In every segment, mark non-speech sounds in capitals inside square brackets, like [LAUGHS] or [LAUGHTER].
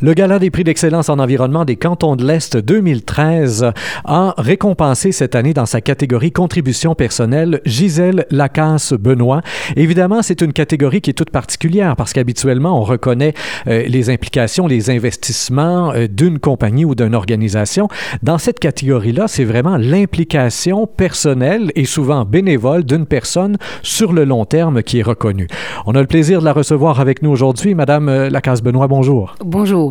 Le Gala des prix d'excellence en environnement des cantons de l'Est 2013 a récompensé cette année dans sa catégorie contribution personnelle Gisèle Lacasse-Benoît. Évidemment, c'est une catégorie qui est toute particulière parce qu'habituellement, on reconnaît euh, les implications, les investissements euh, d'une compagnie ou d'une organisation. Dans cette catégorie-là, c'est vraiment l'implication personnelle et souvent bénévole d'une personne sur le long terme qui est reconnue. On a le plaisir de la recevoir avec nous aujourd'hui. Madame euh, Lacasse-Benoît, bonjour. Bonjour.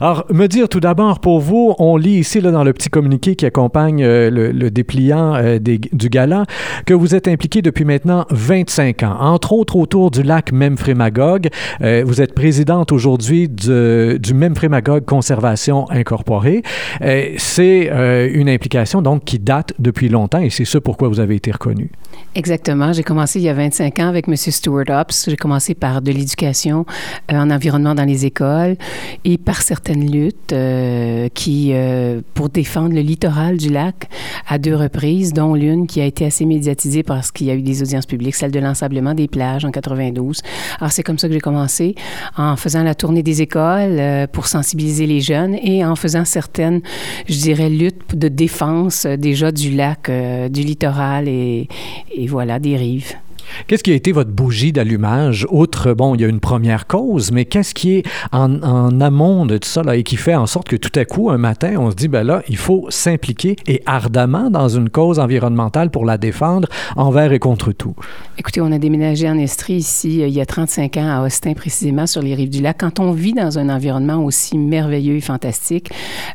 Alors, me dire tout d'abord, pour vous, on lit ici là, dans le petit communiqué qui accompagne euh, le, dépliant euh, du gala que vous êtes impliqué depuis maintenant 25 ans, entre autres autour du lac Memphremagog. Euh, vous êtes présidente aujourd'hui du, du Memphremagog Conservation Incorporée. c'est une implication donc qui date depuis longtemps et c'est ce pourquoi vous avez été reconnue. Exactement. J'ai commencé il y a 25 ans avec M. Stuart Ops. J'ai commencé par de l'éducation en environnement dans les écoles et par certaines luttes euh, qui, euh, pour défendre le littoral du lac à deux reprises, dont l'une qui a été assez médiatisée parce qu'il y a eu des audiences publiques, celle de l'ensablement des plages en 92. Alors, c'est comme ça que j'ai commencé, en faisant la tournée des écoles euh, pour sensibiliser les jeunes et en faisant certaines, je dirais, luttes de défense déjà du lac, du littoral et, et voilà, des rives. Qu'est-ce qui a été votre bougie d'allumage? Outre, bon, il y a une première cause, mais qu'est-ce qui est en, amont de tout ça là, et qui fait en sorte que tout à coup, un matin, on se dit, ben là, il faut s'impliquer et ardemment dans une cause environnementale pour la défendre envers et contre tout? Écoutez, on a déménagé en Estrie ici euh, il y a 35 ans à Austin, précisément sur les rives du lac. Quand on vit dans un environnement aussi merveilleux et fantastique,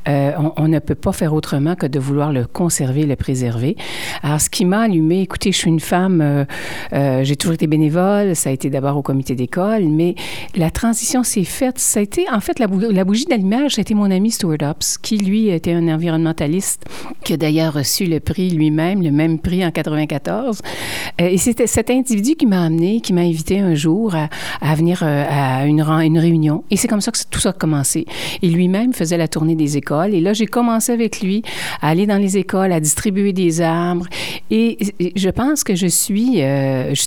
euh, on, ne peut pas faire autrement que de vouloir le conserver, le préserver. Alors, ce qui m'a allumé, écoutez, je suis une femme... Euh, j'ai toujours été bénévole. Ça a été d'abord au comité d'école, mais la transition s'est faite. Ça a été, en fait, la, bougie d'allumage, ça a été mon ami Stuart Ups, qui, lui, était un environnementaliste, qui a d'ailleurs reçu le prix lui-même, le même prix en 94. Euh, et c'était cet individu qui m'a amené, qui m'a invité un jour à, venir euh, à une, réunion. Et c'est comme ça que tout ça a commencé. Et lui-même faisait la tournée des écoles. Et là, j'ai commencé avec lui à aller dans les écoles, à distribuer des arbres. Et je pense que je suis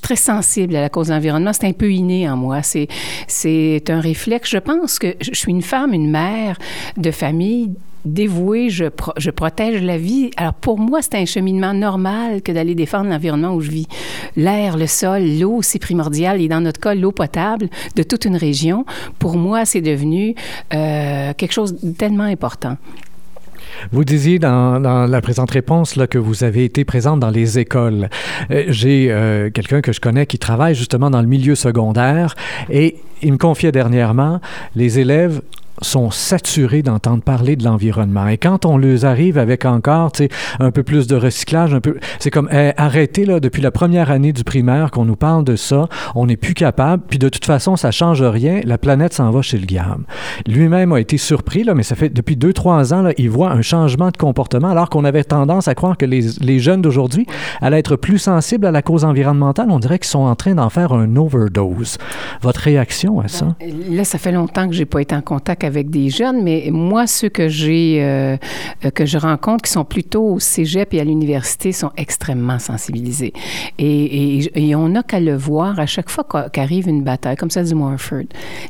suis très sensible à la cause de l'environnement. C'est un peu inné en moi. C'est, c'est un réflexe. Je pense que je suis une femme, une mère de famille dévouée, je, je protège la vie. Alors pour moi, c'est un cheminement normal que d'aller défendre l'environnement où je vis. L'air, le sol, l'eau, c'est primordial. Et dans notre cas, l'eau potable de toute une région, pour moi, c'est devenu euh, quelque chose de tellement important. Vous disiez dans, la présente réponse là, que vous avez été présente dans les écoles. Euh, j'ai euh, quelqu'un que je connais qui travaille justement dans le milieu secondaire et il me confiait dernièrement, les élèves sont saturés d'entendre parler de l'environnement. Et quand on les arrive avec encore un peu plus de recyclage, un peu, c'est comme eh, arrêtez là, depuis la première année du primaire qu'on nous parle de ça, on n'est plus capable, puis de toute façon, ça change rien, la planète s'en va chez le gamme. Lui-même a été surpris, là, mais ça fait depuis deux, trois ans, là, il voit un changement de comportement, alors qu'on avait tendance à croire que les, les jeunes d'aujourd'hui allaient être plus sensibles à la cause environnementale. On dirait qu'ils sont en train d'en faire un overdose. Votre réaction à ça? Ben, là, ça fait longtemps que j'ai pas été en contact avec avec des jeunes, mais moi, ceux que j'ai, euh, euh, que je rencontre, qui sont plutôt au cégep et à l'université, sont extrêmement sensibilisés. Et, on n'a qu'à le voir à chaque fois qu'arrive une bataille, comme ça du Morford.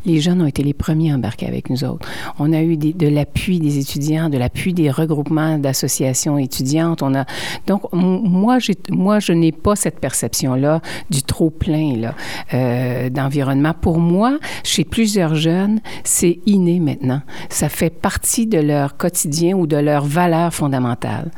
Les jeunes ont été les premiers embarqués avec nous autres. On a eu de l'appui des étudiants, de l'appui des regroupements d'associations étudiantes. On a, donc, moi, moi, je n'ai pas cette perception-là du trop plein là, euh, d'environnement. Pour moi, chez plusieurs jeunes, c'est inné maintenant. Ça fait partie de leur quotidien ou de leur valeur fondamentale.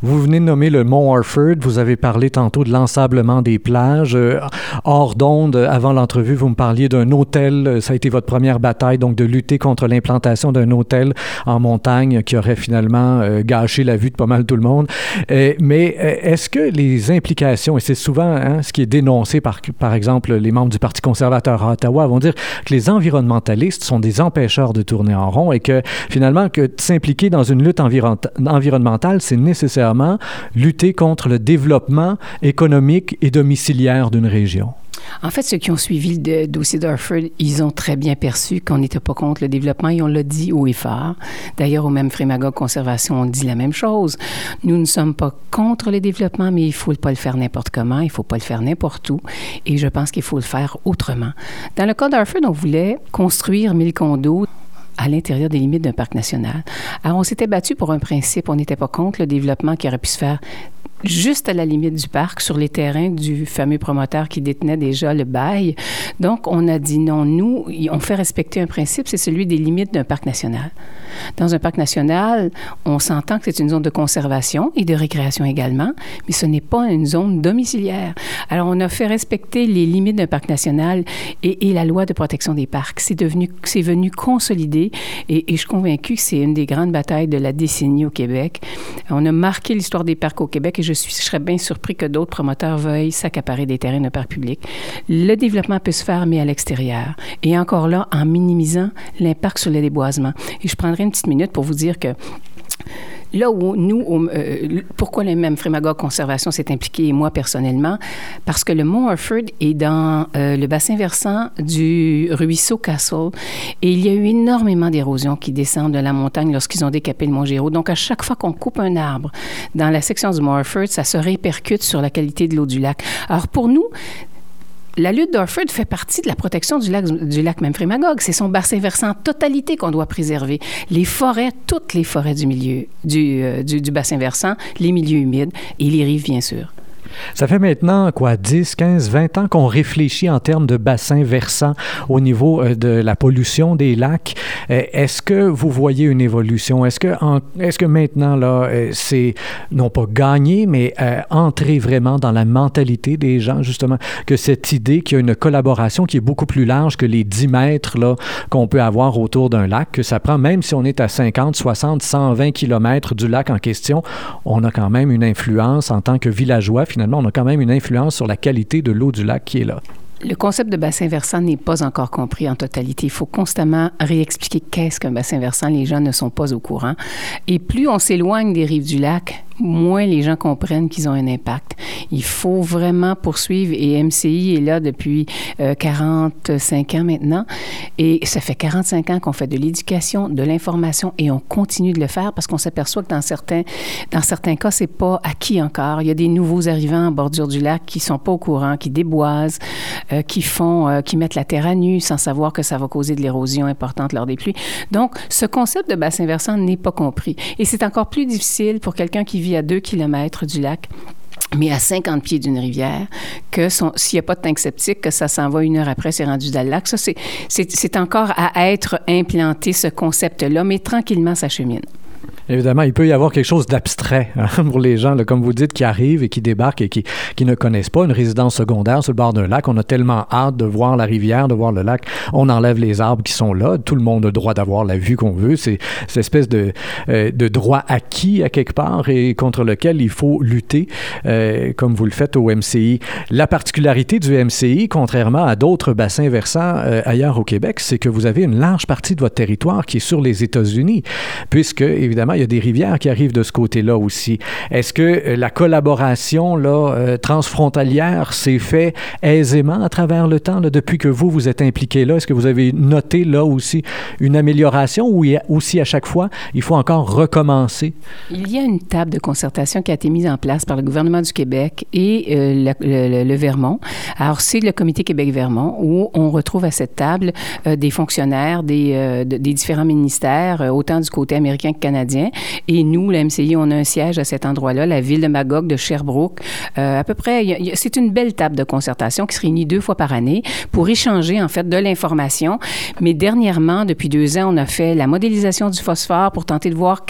Vous venez de nommer le Mont Orford. Vous avez parlé tantôt de l'ensablement des plages. Euh, hors d'onde, avant l'entrevue, vous me parliez d'un hôtel. Ça a été votre première bataille, donc de lutter contre l'implantation d'un hôtel en montagne qui aurait finalement euh, gâché la vue de pas mal tout le monde. Euh, mais est-ce que les implications, et c'est souvent hein, ce qui est dénoncé par, par exemple, les membres du Parti conservateur à Ottawa, vont dire que les environnementalistes sont des empêcheurs de tourner en rond et que finalement, que s'impliquer dans une lutte environnementale, c'est nécessaire lutter contre le développement économique et domiciliaire d'une région. En fait, ceux qui ont suivi le dossier d'Orford, ils ont très bien perçu qu'on n'était pas contre le développement et on l'a dit haut et fort. D'ailleurs, au même Frémagogue Conservation, on dit la même chose. Nous ne sommes pas contre le développement, mais il ne faut pas le faire n'importe comment, il ne faut pas le faire n'importe où. Et je pense qu'il faut le faire autrement. Dans le cas d'Orford, on voulait construire 1000 condos à l'intérieur des limites d'un parc national. Alors, on s'était battu pour un principe. On n'était pas contre le développement qui aurait pu se faire juste à la limite du parc, sur les terrains du fameux promoteur qui détenait déjà le bail. Donc, on a dit non, nous, on fait respecter un principe, c'est celui des limites d'un parc national. Dans un parc national, on s'entend que c'est une zone de conservation et de récréation également, mais ce n'est pas une zone domiciliaire. Alors, on a fait respecter les limites d'un parc national et, la loi de protection des parcs. C'est devenu, c'est venu consolider et, et je suis convaincue que c'est une des grandes batailles de la décennie au Québec. On a marqué l'histoire des parcs au Québec et je, serais bien surpris que d'autres promoteurs veuillent s'accaparer des terrains de parc public. Le développement peut se faire, mais à l'extérieur. Et encore là, en minimisant l'impact sur le déboisement. Et je prendrai une petite minute pour vous dire que Là où nous, euh, pourquoi le même Frémagogue Conservation s'est impliqué, et moi personnellement, parce que le Mont Orford est dans euh, le bassin versant du ruisseau Castle et il y a eu énormément d'érosion qui descendent de la montagne lorsqu'ils ont décapé le Mont Géraud. Donc, à chaque fois qu'on coupe un arbre dans la section du Mont Orford, ça se répercute sur la qualité de l'eau du lac. Alors, pour nous, la lutte d'Orford fait partie de la protection du lac, du lac. C'est son bassin versant en totalité qu'on doit préserver. Les forêts, toutes les forêts du milieu, du, euh, du, du bassin versant, les milieux humides et les rives, bien sûr. Ça fait maintenant, quoi, 10, 15, 20 ans qu'on réfléchit en termes de bassins versants au niveau euh, de la pollution des lacs. Euh, est-ce que vous voyez une évolution? Est-ce que, est-ce que maintenant, là, euh, c'est non pas gagner, mais entrer vraiment dans la mentalité des gens, justement, que cette idée qu'il y a une collaboration qui est beaucoup plus large que les 10 mètres qu'on peut avoir autour d'un lac, que ça prend, même si on est à 50, 60, 120 kilomètres du lac en question, on a quand même une influence en tant que villageois, finalement, on a quand même une influence sur la qualité de l'eau du lac qui est là. Le concept de bassin versant n'est pas encore compris en totalité. Il faut constamment réexpliquer qu'est-ce qu'un bassin versant. Les gens ne sont pas au courant. Et plus on s'éloigne des rives du lac, moins les gens comprennent qu'ils ont un impact. Il faut vraiment poursuivre et MCI est là depuis 45 euh, ans maintenant et ça fait 45 ans qu'on fait de l'éducation, de l'information et on continue de le faire parce qu'on s'aperçoit que dans certains dans certains cas c'est pas acquis encore. Il y a des nouveaux arrivants en bordure du lac qui sont pas au courant, qui déboisent, euh, qui font euh, qui mettent la terre à nu sans savoir que ça va causer de l'érosion importante lors des pluies. Donc ce concept de bassin versant n'est pas compris et c'est encore plus difficile pour quelqu'un qui vit à 2 km du lac mais à 50 pieds d'une rivière, que s'il n'y a pas de tank septique, que ça s'en va une heure après, c'est rendu dans le lac. Ça, c'est encore à être implanté, ce concept-là, mais tranquillement, ça chemine. Évidemment, il peut y avoir quelque chose d'abstrait hein, [LAUGHS] pour les gens, comme vous dites, qui arrivent et qui débarquent et qui, qui ne connaissent pas une résidence secondaire sur le bord d'un lac. On a tellement hâte de voir la rivière, de voir le lac. On enlève les arbres qui sont là. Tout le monde a le droit d'avoir la vue qu'on veut. C'est cette espèce de, euh, de droit acquis à quelque part et contre lequel il faut lutter, euh, comme vous le faites au MCI. La particularité du MCI, contrairement à d'autres bassins versants euh, ailleurs au Québec, c'est que vous avez une large partie de votre territoire qui est sur les États-Unis, puisque, évidemment, il y a des rivières qui arrivent de ce côté-là aussi. Est-ce que euh, la collaboration là, euh, transfrontalière s'est fait aisément à travers le temps, depuis que vous, vous êtes impliqué là? Est-ce que vous avez noté là aussi une amélioration ou aussi à chaque fois, il faut encore recommencer? Il y a une table de concertation qui a été mise en place par le gouvernement du Québec et euh, le, le, Vermont. Alors, c'est le comité Québec-Vermont où on retrouve à cette table des fonctionnaires des, des différents ministères, autant du côté américain que canadien et nous, la MCI, on a un siège à cet endroit-là, la ville de Magog, de Sherbrooke. Euh, à peu près, c'est une belle table de concertation qui se réunit deux fois par année pour échanger, en fait, de l'information. Mais dernièrement, depuis deux ans, on a fait la modélisation du phosphore pour tenter de voir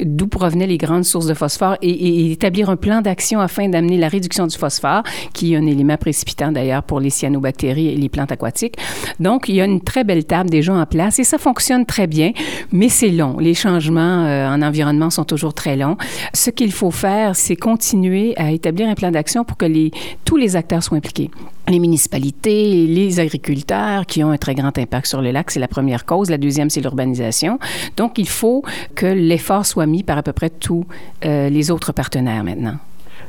d'où provenaient les grandes sources de phosphore et, établir un plan d'action afin d'amener la réduction du phosphore, qui est un élément précipitant d'ailleurs pour les cyanobactéries et les plantes aquatiques. Donc, il y a une très belle table déjà en place et ça fonctionne très bien, mais c'est long. Les changements euh, en environnement sont toujours très longs. Ce qu'il faut faire, c'est continuer à établir un plan d'action pour que tous les acteurs soient impliqués les municipalités, les agriculteurs qui ont un très grand impact sur le lac, c'est la première cause. La deuxième, c'est l'urbanisation. Donc, il faut que l'effort soit mis par à peu près tous euh, les autres partenaires maintenant.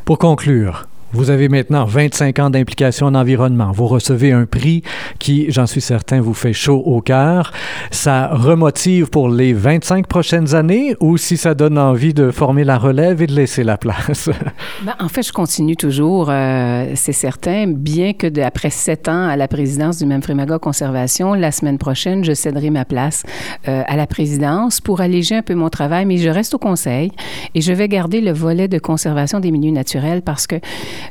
Pour conclure, Vous avez maintenant 25 ans d'implication en environnement. Vous recevez un prix qui, j'en suis certain, vous fait chaud au cœur. Ça remotive pour les 25 prochaines années ou si ça donne envie de former la relève et de laisser la place? [LAUGHS] Ben, en fait, je continue toujours, euh, c'est certain, bien que après sept ans à la présidence du même Frémaga Conservation, la semaine prochaine, je céderai ma place euh, à la présidence pour alléger un peu mon travail, mais je reste au conseil et je vais garder le volet de conservation des milieux naturels parce que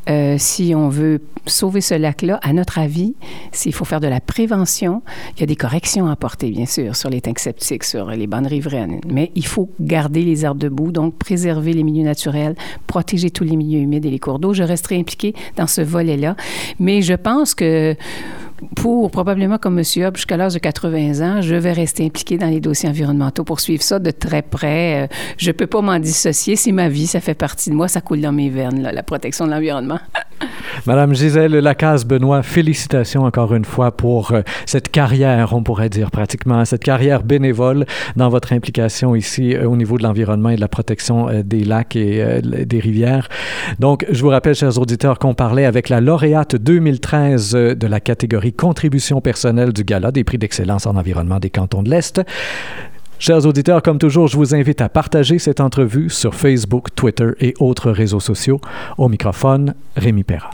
euh, si on veut sauver ce lac-là, à notre avis, s'il faut faire de la prévention, il y a des corrections à apporter, bien sûr, sur les tanks septiques, sur les bandes riveraines, mais il faut garder les arbres debout, donc préserver les milieux naturels, protéger tous les milieux humides et les cours d'eau. Je resterai impliquée dans ce volet-là, mais je pense que pour probablement comme M. Hobb jusqu'à l'âge de 80 ans, je vais rester impliqué dans les dossiers environnementaux pour suivre ça de très près. Euh, je peux pas m'en dissocier. C'est ma vie, ça fait partie de moi, ça coule dans mes veines, la protection de l'environnement. [LAUGHS] Madame Gisèle Lacasse-Benoît, félicitations encore une fois pour euh, cette carrière, on pourrait dire pratiquement, cette carrière bénévole dans votre implication ici euh, au niveau de l'environnement et de la protection des lacs et des rivières. Donc, je vous rappelle, chers auditeurs, qu'on parlait avec la lauréate 2013 de la catégorie contribution personnelle du Gala des prix d'excellence en environnement des cantons de l'Est. Chers auditeurs, comme toujours, je vous invite à partager cette entrevue sur Facebook, Twitter et autres réseaux sociaux. Au microphone, Rémi Perra.